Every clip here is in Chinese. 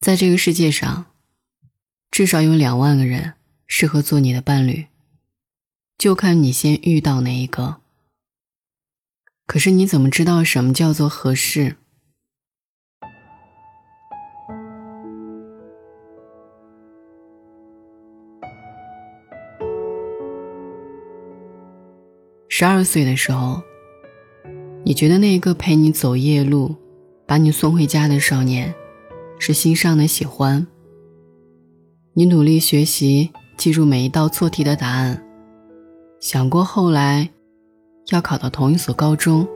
在这个世界上，至少有两万个人适合做你的伴侣，就看你先遇到哪一个。可是你怎么知道什么叫做合适？十二岁的时候，你觉得那一个陪你走夜路、把你送回家的少年？是心上的喜欢。你努力学习，记住每一道错题的答案，想过后来要考到同一所高中。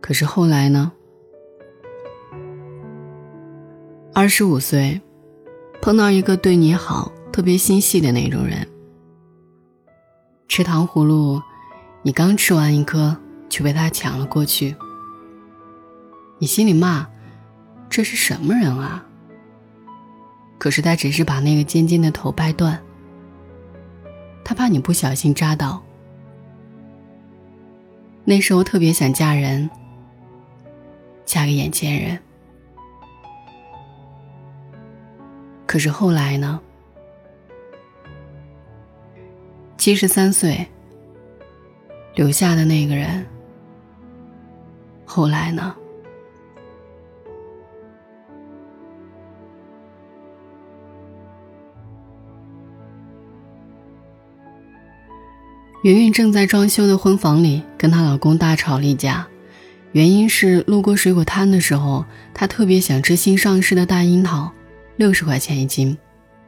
可是后来呢？二十五岁，碰到一个对你好、特别心细的那种人，吃糖葫芦，你刚吃完一颗，就被他抢了过去。你心里骂。这是什么人啊？可是他只是把那个尖尖的头掰断，他怕你不小心扎到。那时候特别想嫁人，嫁给眼前人。可是后来呢？七十三岁留下的那个人，后来呢？圆圆正在装修的婚房里跟她老公大吵了一架，原因是路过水果摊的时候，她特别想吃新上市的大樱桃，六十块钱一斤。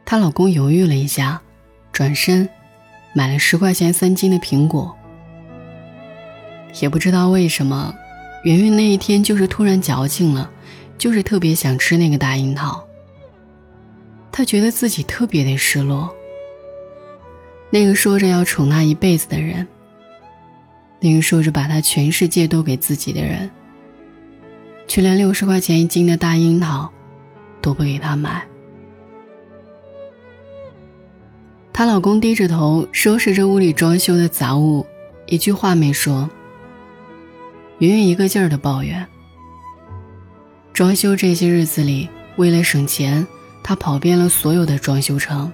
她老公犹豫了一下，转身买了十块钱三斤的苹果。也不知道为什么，圆圆那一天就是突然矫情了，就是特别想吃那个大樱桃。她觉得自己特别的失落。那个说着要宠她一辈子的人，那个说着把他全世界都给自己的人，却连六十块钱一斤的大樱桃都不给她买。她老公低着头收拾着屋里装修的杂物，一句话没说。云云一个劲儿的抱怨。装修这些日子里，为了省钱，她跑遍了所有的装修城。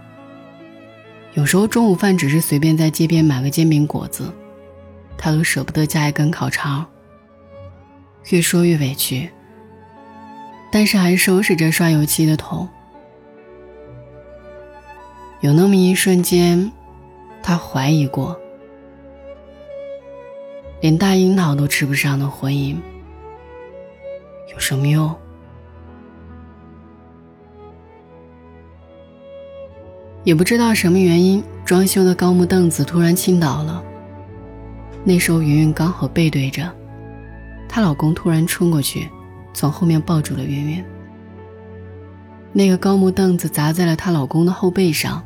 有时候中午饭只是随便在街边买个煎饼果子，他都舍不得加一根烤肠。越说越委屈，但是还收拾着刷油漆的头。有那么一瞬间，他怀疑过，连大樱桃都吃不上的婚姻有什么用？也不知道什么原因，装修的高木凳子突然倾倒了。那时候云云刚好背对着，她老公突然冲过去，从后面抱住了云云。那个高木凳子砸在了她老公的后背上，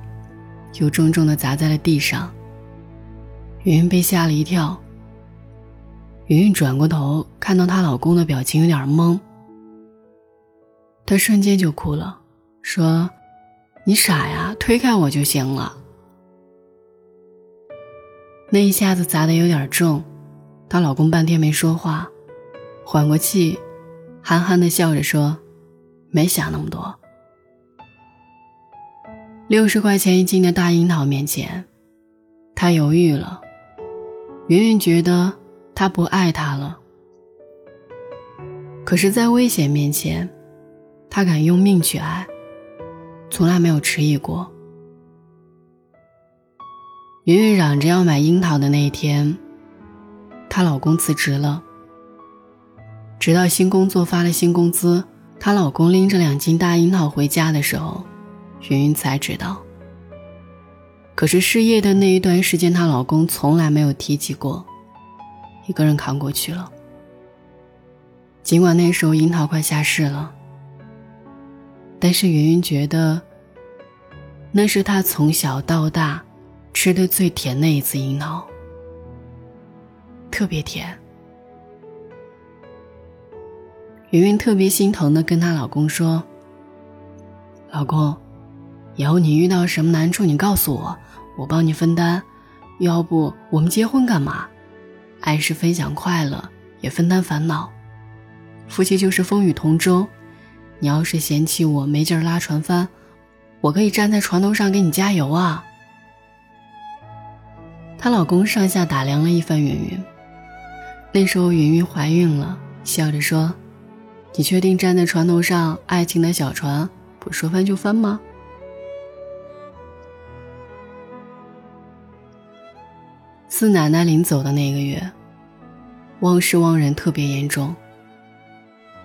又重重的砸在了地上。云云被吓了一跳。云云转过头，看到她老公的表情有点懵，她瞬间就哭了，说。你傻呀，推开我就行了。那一下子砸的有点重，她老公半天没说话，缓过气，憨憨的笑着说：“没想那么多。”六十块钱一斤的大樱桃面前，他犹豫了。圆圆觉得他不爱他了，可是，在危险面前，他敢用命去爱。从来没有迟疑过。云云嚷着要买樱桃的那一天，她老公辞职了。直到新工作发了新工资，她老公拎着两斤大樱桃回家的时候，云云才知道。可是失业的那一段时间，她老公从来没有提起过，一个人扛过去了。尽管那时候樱桃快下市了。但是圆圆觉得，那是她从小到大吃的最甜的一次樱桃，特别甜。圆圆特别心疼的跟她老公说：“老公，以后你遇到什么难处，你告诉我，我帮你分担。要不我们结婚干嘛？爱是分享快乐，也分担烦恼。夫妻就是风雨同舟。”你要是嫌弃我没劲儿拉船帆，我可以站在船头上给你加油啊。”她老公上下打量了一番云云。那时候云云怀孕了，笑着说：“你确定站在船头上，爱情的小船不说翻就翻吗？”四奶奶临走的那个月，忘事忘人特别严重。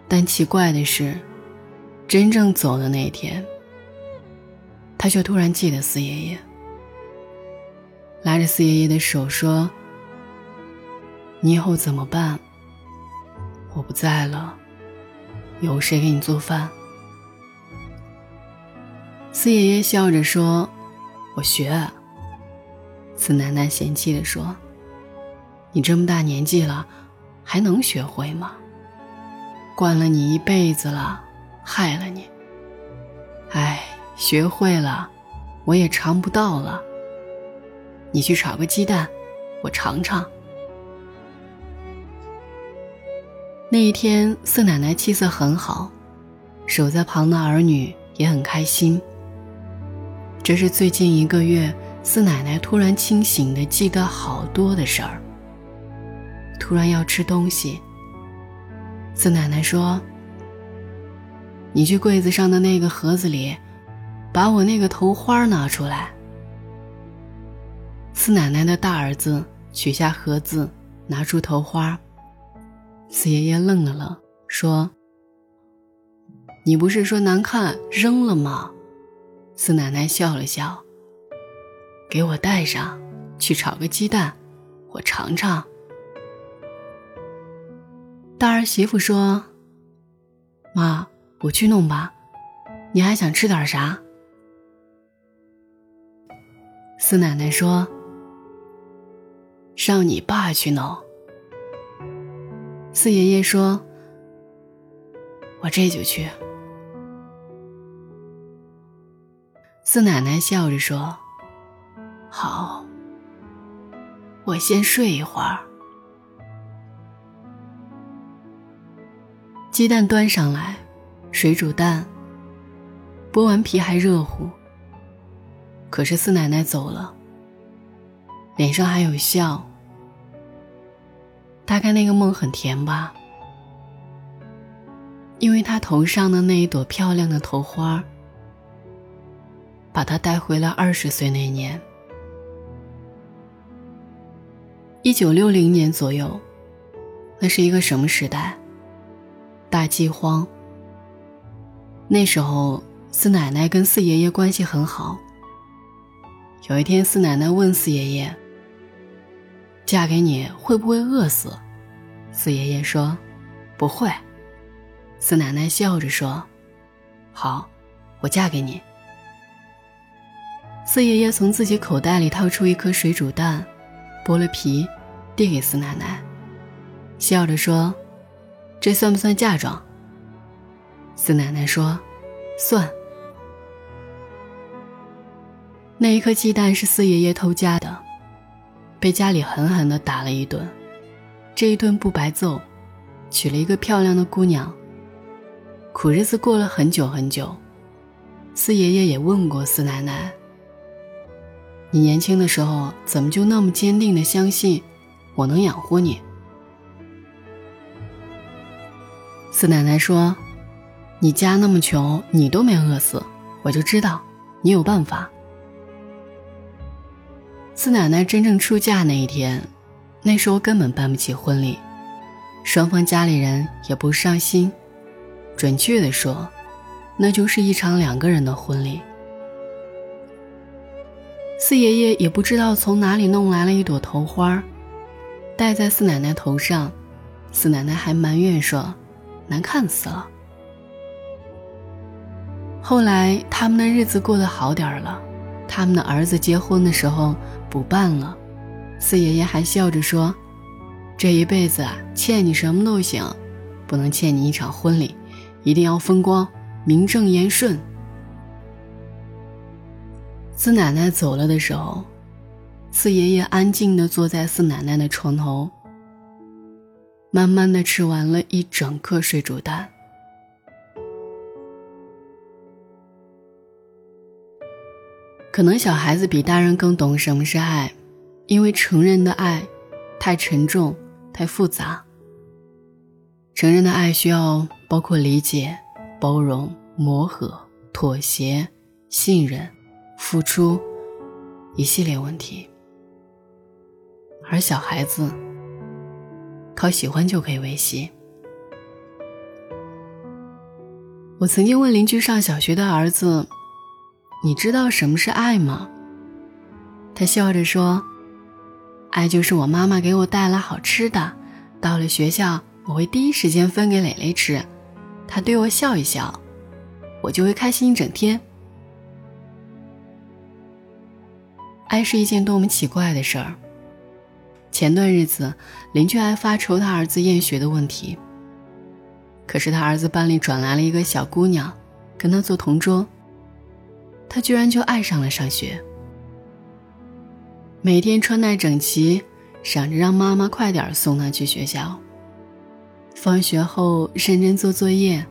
但奇怪的是，真正走的那天，他却突然记得四爷爷，拉着四爷爷的手说：“你以后怎么办？我不在了，有谁给你做饭？”四爷爷笑着说：“我学。”四奶奶嫌弃地说：“你这么大年纪了，还能学会吗？惯了你一辈子了，害了你。哎，学会了，我也尝不到了。你去炒个鸡蛋，我尝尝。”那一天，四奶奶气色很好，守在旁的儿女也很开心。这是最近一个月。四奶奶突然清醒的记得好多的事儿。突然要吃东西。四奶奶说：“你去柜子上的那个盒子里，把我那个头花拿出来。”四奶奶的大儿子取下盒子，拿出头花。四爷爷愣了愣，说：“你不是说难看扔了吗？”四奶奶笑了笑。给我带上，去炒个鸡蛋，我尝尝。大儿媳妇说：“妈，我去弄吧，你还想吃点啥？”四奶奶说：“让你爸去弄。”四爷爷说：“我这就去。”四奶奶笑着说。好，我先睡一会儿。鸡蛋端上来，水煮蛋，剥完皮还热乎。可是四奶奶走了，脸上还有笑。大概那个梦很甜吧，因为她头上的那一朵漂亮的头花，把她带回了二十岁那年。一九六零年左右，那是一个什么时代？大饥荒。那时候，四奶奶跟四爷爷关系很好。有一天，四奶奶问四爷爷：“嫁给你会不会饿死？”四爷爷说：“不会。”四奶奶笑着说：“好，我嫁给你。”四爷爷从自己口袋里掏出一颗水煮蛋，剥了皮。递给四奶奶，笑着说：“这算不算嫁妆？”四奶奶说：“算。”那一颗鸡蛋是四爷爷偷家的，被家里狠狠的打了一顿。这一顿不白揍，娶了一个漂亮的姑娘。苦日子过了很久很久，四爷爷也问过四奶奶：“你年轻的时候怎么就那么坚定的相信？”我能养活你，四奶奶说：“你家那么穷，你都没饿死，我就知道你有办法。”四奶奶真正出嫁那一天，那时候根本办不起婚礼，双方家里人也不上心，准确的说，那就是一场两个人的婚礼。四爷爷也不知道从哪里弄来了一朵头花戴在四奶奶头上，四奶奶还埋怨说：“难看死了。”后来他们的日子过得好点儿了，他们的儿子结婚的时候补办了，四爷爷还笑着说：“这一辈子啊，欠你什么都行，不能欠你一场婚礼，一定要风光，名正言顺。”四奶奶走了的时候。四爷爷安静地坐在四奶奶的床头，慢慢地吃完了一整颗水煮蛋。可能小孩子比大人更懂什么是爱，因为成人的爱太沉重、太复杂。成人的爱需要包括理解、包容、磨合、妥协、信任、付出一系列问题，而小孩子靠喜欢就可以维系。我曾经问邻居上小学的儿子。你知道什么是爱吗？他笑着说：“爱就是我妈妈给我带来好吃的，到了学校我会第一时间分给蕾蕾吃，她对我笑一笑，我就会开心一整天。”爱是一件多么奇怪的事儿。前段日子，邻居还发愁他儿子厌学的问题，可是他儿子班里转来了一个小姑娘，跟他做同桌。他居然就爱上了上学，每天穿戴整齐，想着让妈妈快点送他去学校。放学后认真做作业，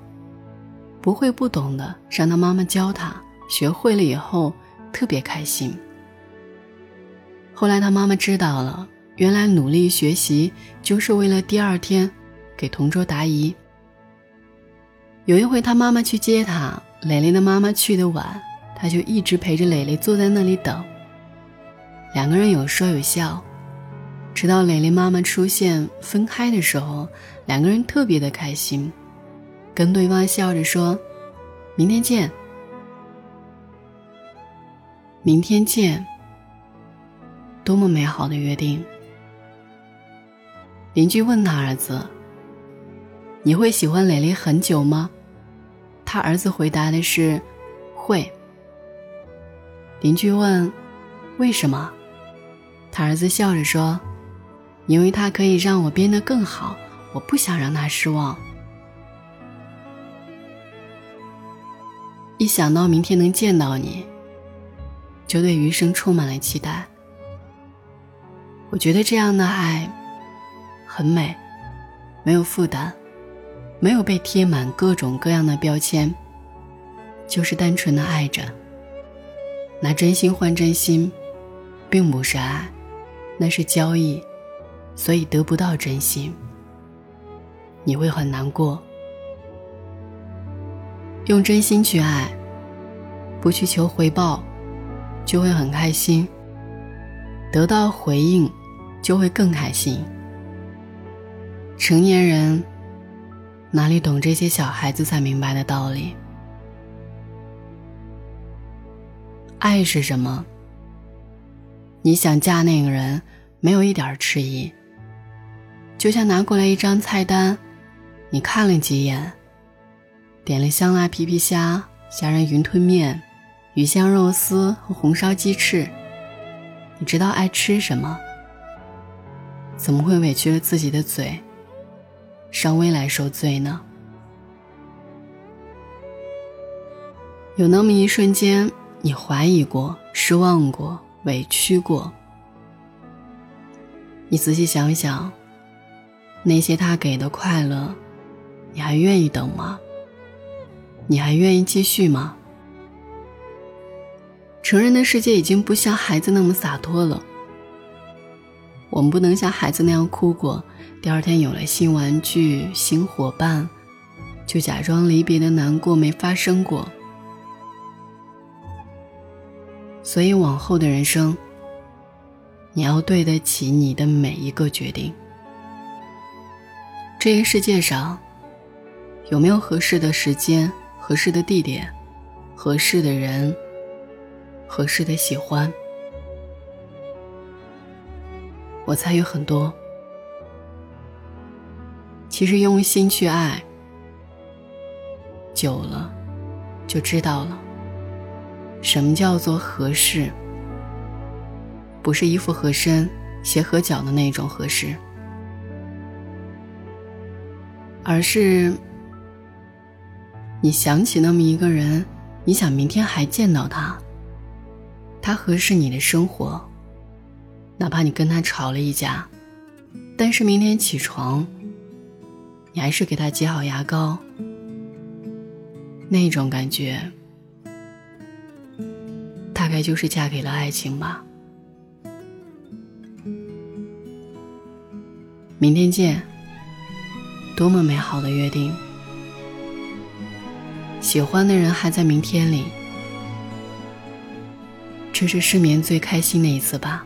不会不懂的让他妈妈教他，学会了以后特别开心。后来他妈妈知道了，原来努力学习就是为了第二天给同桌答疑。有一回他妈妈去接他，蕾蕾的妈妈去的晚。他就一直陪着蕾蕾坐在那里等。两个人有说有笑，直到蕾蕾妈妈出现分开的时候，两个人特别的开心，跟对方笑着说：“明天见，明天见。”多么美好的约定！邻居问他儿子：“你会喜欢蕾蕾很久吗？”他儿子回答的是：“会。”邻居问：“为什么？”他儿子笑着说：“因为他可以让我变得更好，我不想让他失望。一想到明天能见到你，就对余生充满了期待。我觉得这样的爱很美，没有负担，没有被贴满各种各样的标签，就是单纯的爱着。”拿真心换真心，并不是爱，那是交易，所以得不到真心，你会很难过。用真心去爱，不去求回报，就会很开心。得到回应，就会更开心。成年人哪里懂这些小孩子才明白的道理？爱是什么？你想嫁那个人，没有一点迟疑。就像拿过来一张菜单，你看了几眼，点了香辣皮皮虾、虾仁云吞面、鱼香肉丝和红烧鸡翅。你知道爱吃什么？怎么会委屈了自己的嘴，稍微来受罪呢？有那么一瞬间。你怀疑过、失望过、委屈过，你仔细想想，那些他给的快乐，你还愿意等吗？你还愿意继续吗？成人的世界已经不像孩子那么洒脱了，我们不能像孩子那样哭过，第二天有了新玩具、新伙伴，就假装离别的难过没发生过。所以，往后的人生，你要对得起你的每一个决定。这个世界上，有没有合适的时间、合适的地点、合适的人、合适的喜欢？我猜有很多。其实，用心去爱，久了，就知道了。什么叫做合适？不是衣服合身、鞋合脚的那种合适，而是你想起那么一个人，你想明天还见到他，他合适你的生活，哪怕你跟他吵了一架，但是明天起床，你还是给他挤好牙膏，那种感觉。爱就是嫁给了爱情吧。明天见。多么美好的约定！喜欢的人还在明天里，这是失眠最开心的一次吧。